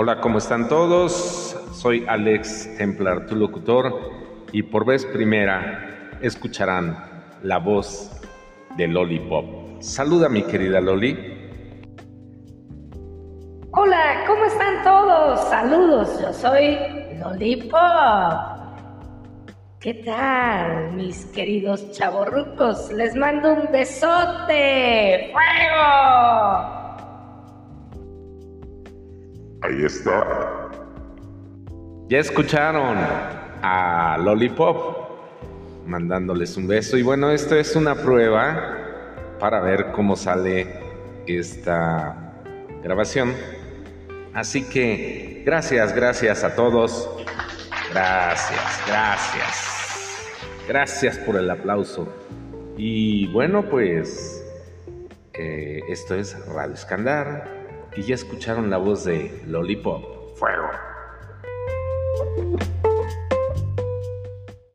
Hola, ¿cómo están todos? Soy Alex Templar, tu locutor, y por vez primera escucharán la voz de Lollipop. Saluda, mi querida Loli. Hola, ¿cómo están todos? Saludos, yo soy Lollipop. ¿Qué tal, mis queridos chavorrucos? Les mando un besote. Ahí está. Ya escucharon a Lollipop mandándoles un beso. Y bueno, esto es una prueba para ver cómo sale esta grabación. Así que gracias, gracias a todos. Gracias, gracias. Gracias por el aplauso. Y bueno, pues eh, esto es Radio Escandar. Y ya escucharon la voz de Lollipop. Fuego.